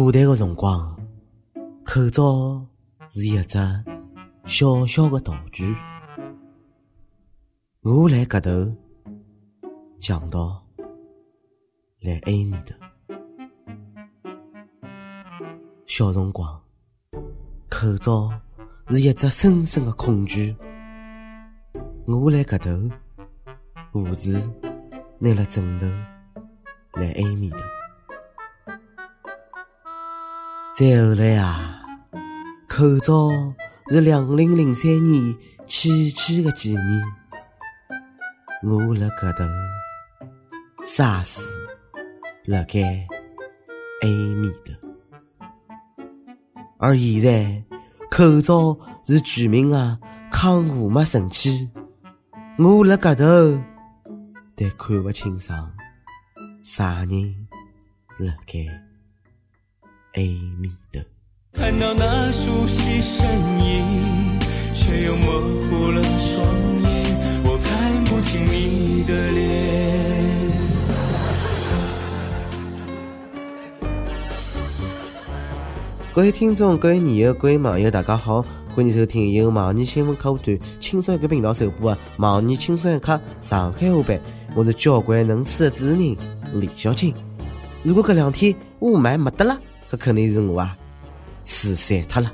古代的辰光，口罩是一只小小的道具。我来搿头，强盗来埃面头。小辰光，口罩是一只深深的恐惧。我来搿头，护士拿了枕头来埃面头。再后来啊，口罩是两零零三年起起的纪念。我辣搿头，啥事辣盖埃面头。而现在，口罩是全民的抗雾霾神器。我辣搿头，但看勿清爽啥人辣盖。看到那熟悉身影，却又模糊了双眼，我看不清你的脸。各位听众、各位网友、各位网友，大家好，欢迎收听由网易新闻客户端轻松一个频道首播的网易轻松一刻上海话版。我是交关能吃的主持人李小青。如果这两天雾霾没得了。搿肯定是我啊，吃散脱了。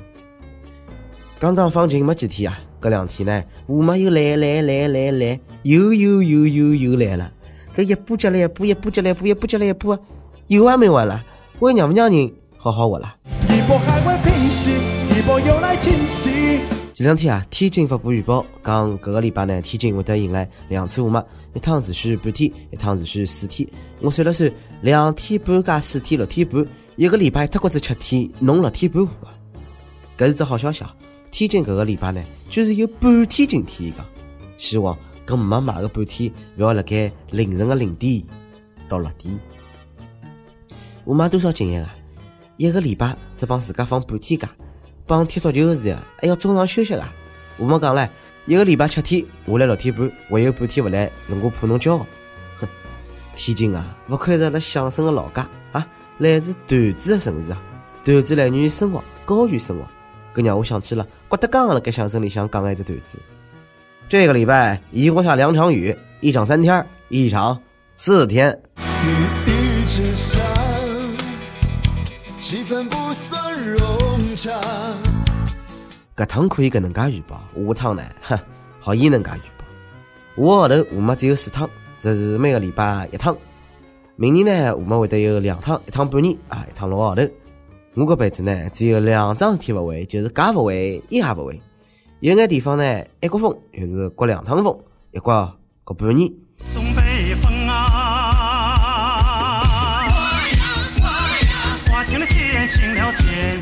刚刚放晴没几天啊，搿两天呢，雾霾又来来来来来，又又又又又来了。搿一步接来一步，一步接来一步，一步接来一步，有完没完了？我让不让人好好活了？一波还未平息，一波又来侵袭前两天啊，天津发布预报，讲搿个礼拜呢，天津会得迎来两次雾霾，一趟持续半天，一趟持续四天。我算了算，两天半加四天，六天半。一个礼拜脱过子七天，弄六天半雾啊！搿是只好消息啊！天津搿个礼拜呢，居然有半天晴天，伊讲，希望搿没买个半天，勿要辣盖凌晨个零点到六点。我妈多少经验啊？一个礼拜只帮自家放半天假，帮踢足球个时候还要中场休息啊！我们讲唻，一个礼拜七天，下来六天半，还有半天勿来，是我怕侬骄傲。哼，天津啊，勿愧是阿拉相声个老家啊！来自段子的城市啊，段子来源于生活，高于生活，搿让我想起了郭德纲辣盖相声里向讲的一只段子。这个礼拜一共下两场雨，一场三天，一场四天。气氛不算融洽搿趟可以搿能介预报，下趟呢，哼，好伊能介预报。下号头雾霾只有四趟，这是每个礼拜一趟。明年呢，我们会得有两趟，一趟半年啊，一趟六个号头。我搿辈子呢，只有两桩事体勿会，就是家勿会，伊也勿会。有眼地方呢，一刮风就是刮两趟风，一刮刮半年。东北风啊，刮晴了天，晴了天。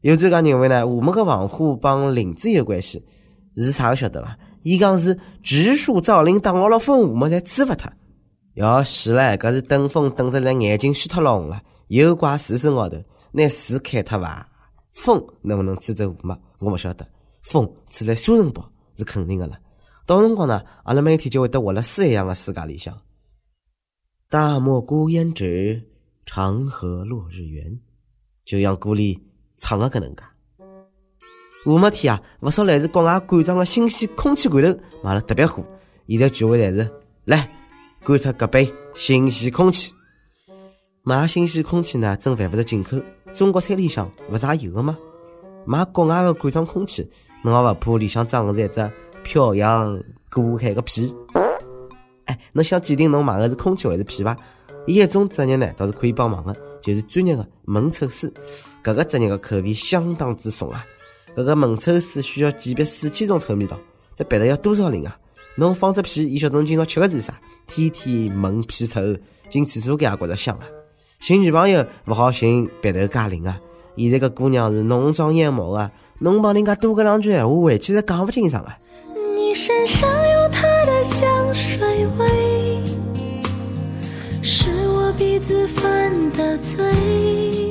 有专家认为呢，我们个防火帮林子有关系，是啥个晓得伐？伊讲是植树造林，挡牢了风，我们才吹勿脱。要死唻，搿是等风等得来眼睛虚脱聋了，又怪树身高头，拿树砍脱伐？风能不能吹走雾霾？我勿晓得。风吹来沙尘暴是肯定的了。到辰光呢，阿拉每天就会得活辣诗一样的世界里向。大漠孤烟直，长河落日圆，就像歌里唱的搿能介。雾霾天啊，勿少来自国外馆装的新鲜空气罐头卖了特别火，现在聚会侪是来。干脱搿杯新鲜空气，买新鲜空气呢，真犯勿着进口。中国菜里向勿是也有个吗？买国外的罐装空气，侬也勿怕里向装的是一只漂洋过海的屁？哎，侬想鉴定侬买的是空气还是屁伐？伊一种职业呢，倒是可以帮忙的，就是专业的门臭师。搿个职业的口味相当之重啊！搿个门臭水需要鉴别四千种臭味道，这鼻头要多少灵啊？侬放只屁，伊晓得侬今朝吃的是啥？天天闻屁臭，进厕所间也觉着香啊！寻女朋友勿好寻鼻头加灵啊！现在个姑娘是浓妆艳抹啊，侬帮人家多讲两句闲话，回去是讲勿清爽啊！你身上有她的香水味，是我鼻子犯的罪。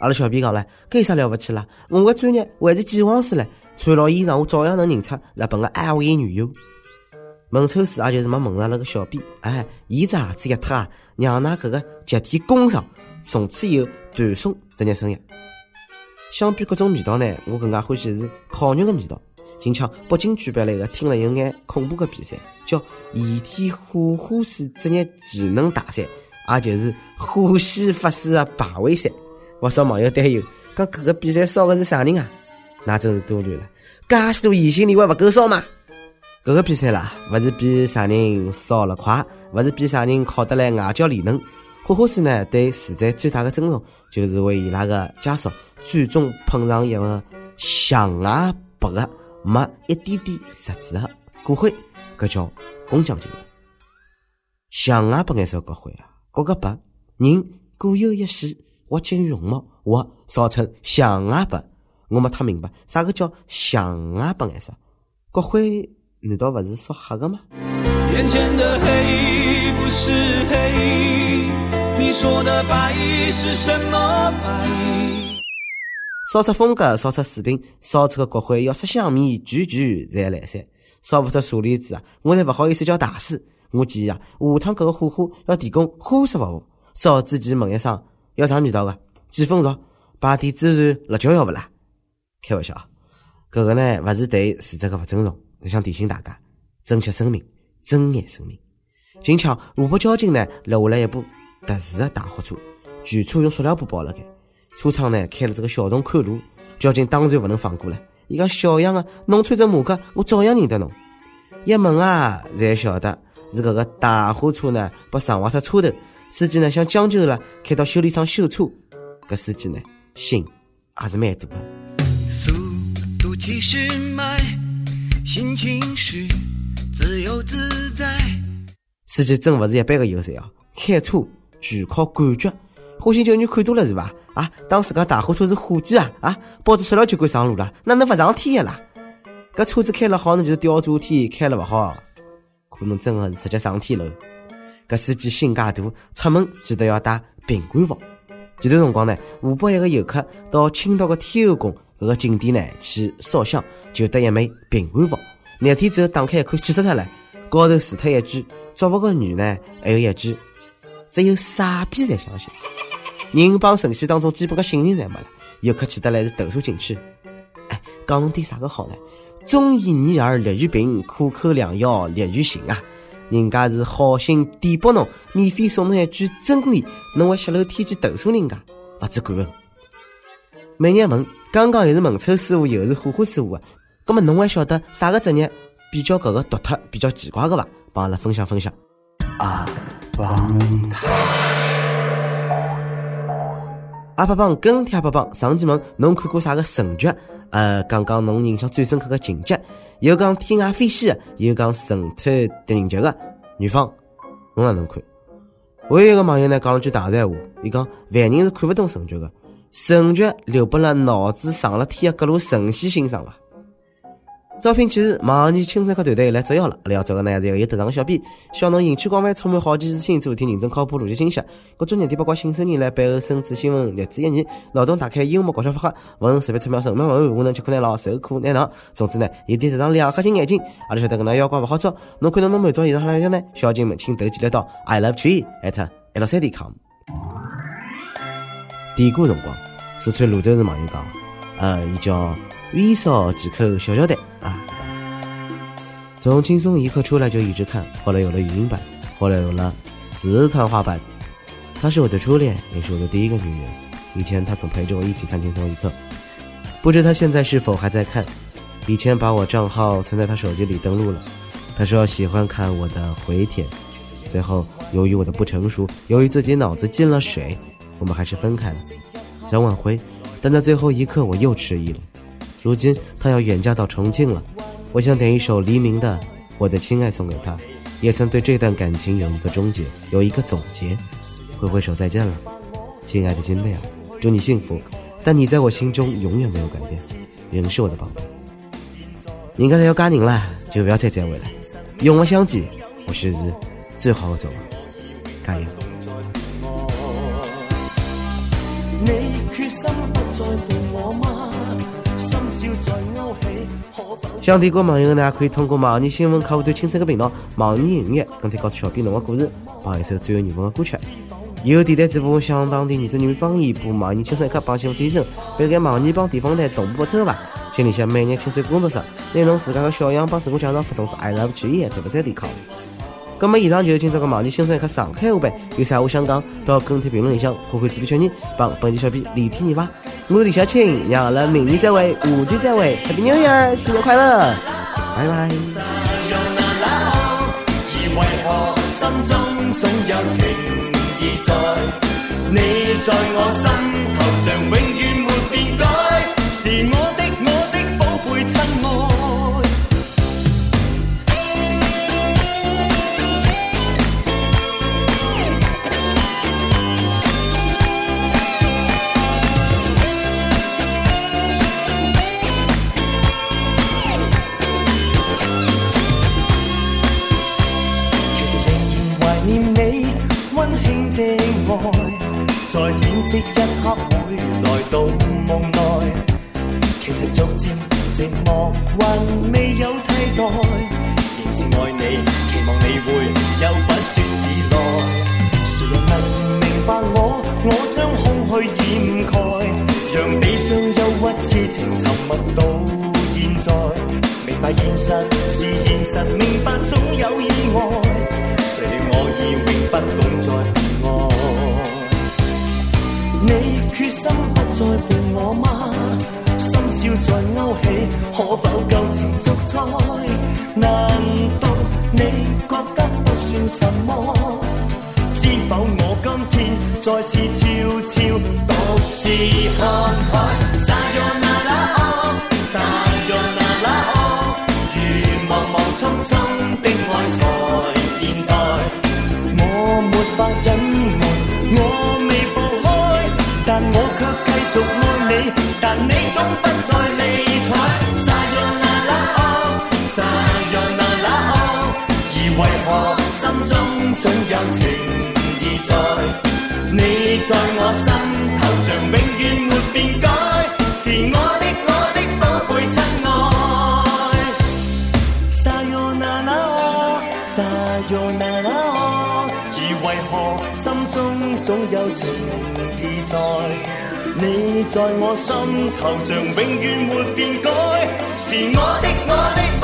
阿拉小编讲了，搿有啥了不起啦？我个专业还是技黄师唻，穿老衣裳我照样能认出日本个爱维女优。孟秋水也就是没蒙上那个小辫，哎，伊只鞋子一脱啊，让那搿个集体攻上，从此以后断送职业生涯。相比各种味道呢，我更加欢喜是烤肉的味道。近腔北京举办了一个听了有眼恐怖的比赛，叫“遗体火化师职业技能大赛”，也就是火系法师的排位赛。不少网友担忧，讲搿个比赛烧的是啥人啊？那真是多虑了，介许多异性，恋还勿够烧吗？搿个比赛啦，勿是比啥人烧了快，勿是比啥人考得来外焦里嫩。火化师呢，对死者最大的尊重，就是为伊拉个家属最终捧上一个象牙白的、没一点点杂质的骨灰，搿叫工匠精神。象牙白颜色骨灰啊，骨个白，人各有一死，或见容貌，或烧成象牙白。我没太明白，啥个叫象牙白颜色国徽？难道不是说黑的吗？眼前的黑不是黑，你说的白是什么白？烧出风格，烧出水平，烧出个国徽要色香味俱全才来噻。烧勿出舍利子啊，我侪勿好意思叫大师。我建议啊，下趟搿个火化要提供花式服务。烧之前问一声，要啥味道的？几分熟？摆点孜然、辣椒要不啦？开玩笑，搿个呢，勿是对死者的勿尊重。只想提醒大家，珍惜生命，珍爱生命。近腔湖北交警呢拦下了一部特殊的大货车，全车用塑料布包了开，车窗呢开了这个小洞看路。交警当然不能放过了，伊讲小样啊，侬穿着马甲，我照样认得侬。一问啊，才晓得是搿个大货车呢被撞坏脱车头，司机呢想将就了，开到修理厂修车。搿司机呢心也是蛮大的。速度七十迈。心情是自由自在。司机真不是一般的有才哦！开车全靠感觉。火星救女看多了是伐？啊，当自家大货车是火箭啊啊！抱着塑料就敢上路了，哪能勿上天啦？搿车子开了好，那就是吊炸天；开了勿好，可能真的是直接上天了。搿司机心介大，出门记得要带平安符。前段辰光呢，湖北一个游客到青岛的天后宫。搿个景点呢，去烧香就得一枚平安符。廿天之后打开一看，气死他了！高头除脱一句“祝福个女”呢，还有一句“只有傻逼才相信”。人帮神仙当中基本个信任侪没了，游客气得来是投诉景区。哎，讲侬点啥个好呢？忠言逆耳利于病，苦口良药利于行啊！人家是好心点拨侬，免费送侬一句真理，侬还泄露天机投诉人家，勿知感恩。每日问。刚刚又是文抽师傅，又是火化师傅啊！那么侬还晓得啥个职业比较搿个独特、比较奇怪个伐？帮阿拉分享分享。阿邦阿爸帮跟帖阿爸帮上期问侬看过啥个神剧？呃，讲讲侬印象最深刻的情节。有讲天外飞仙的，有讲神探狄仁杰的。女方，侬哪能看？还有一个网友呢，讲了句大实话，伊讲凡人是看不懂神剧的。神剧留拨了脑子上了天的各路神仙欣赏伐？招聘启事：网易青春课团队来捉妖了！阿拉要找个呢是一个有特长的小编，希望侬兴趣广泛，充满好奇心，做一天认真靠谱、逻辑清晰。各种热点八卦、新手人来背后深知新闻，略知一二，脑洞大开，幽默搞笑发挥，文随便出妙神妙文案，无能吃苦耐劳，受苦耐劳。总之呢，有点特长两颗心眼睛。阿拉晓得搿能妖怪勿好捉，侬看侬能满足以上啥条件呢？小精们，请投简历到 i love tree at l 三 d com。点歌辰光，四川泸州市网友讲，呃，伊叫微少几口小胶带啊。从轻松一刻出来就一直看，后来有了语音版，后来有了四川话版。她是我的初恋，也是我的第一个女人。以前她总陪着我一起看轻松一刻，不知她现在是否还在看？以前把我账号存在她手机里登录了。她说喜欢看我的回帖，最后由于我的不成熟，由于自己脑子进了水。我们还是分开了，想挽回，但在最后一刻我又迟疑了。如今他要远嫁到重庆了，我想点一首黎明的《我的亲爱》送给他，也曾对这段感情有一个终结，有一个总结。挥挥手再见了，亲爱的金贝尔，祝你幸福。但你在我心中永远没有改变，仍是我的宝贝。你刚才要嫁人了，就不要再再回了。永不相见，或许是最好的走了。加油！想听歌网友呢，可以通过网易新闻客户端青春的频道、网易音乐跟帖告诉小编侬的故事，帮一首最有缘分的歌曲。以后电台直播向当地原汁原味方言播网易青春一刻帮新闻提升，别个网易帮地方台同步播出吧。心里想每日青春工作室，拿侬自家的小样帮自我介绍发送至 i love 曲艺特不三点 com。那么以上就是今朝个网易新生一刻上海话版，有啥话想讲，到跟帖评论里向，看看主编小人帮本期小编李天热话。我是李小青，让阿拉明年再会，下期再会，Happy New Year，新年快乐，拜拜。在色一刻会来到梦内，其实逐渐寂寞还未有替代，仍是爱你，期望你会有不说自来。谁人能明白我？我将空虚掩盖，让悲伤、忧郁、痴情沉默到现在。明白现实是现实，明白总有意外。谁料我已永不懂再爱。再次悄悄独自看开。撒哟那拉哦，撒哟那拉哦，如茫茫匆匆的爱才现代，我没法隐瞒，我未放。但我却继续爱你，但你总不再理睬。撒哟那拉哦，撒哟那拉哦，而为何心中总有情意在？你在我心头像永远没变改，是我的我的宝贝亲爱。撒哟那拉哦，撒哟那拉哦，而为何心中总有情意？在，你在我心头像永远没变改，是我的我的。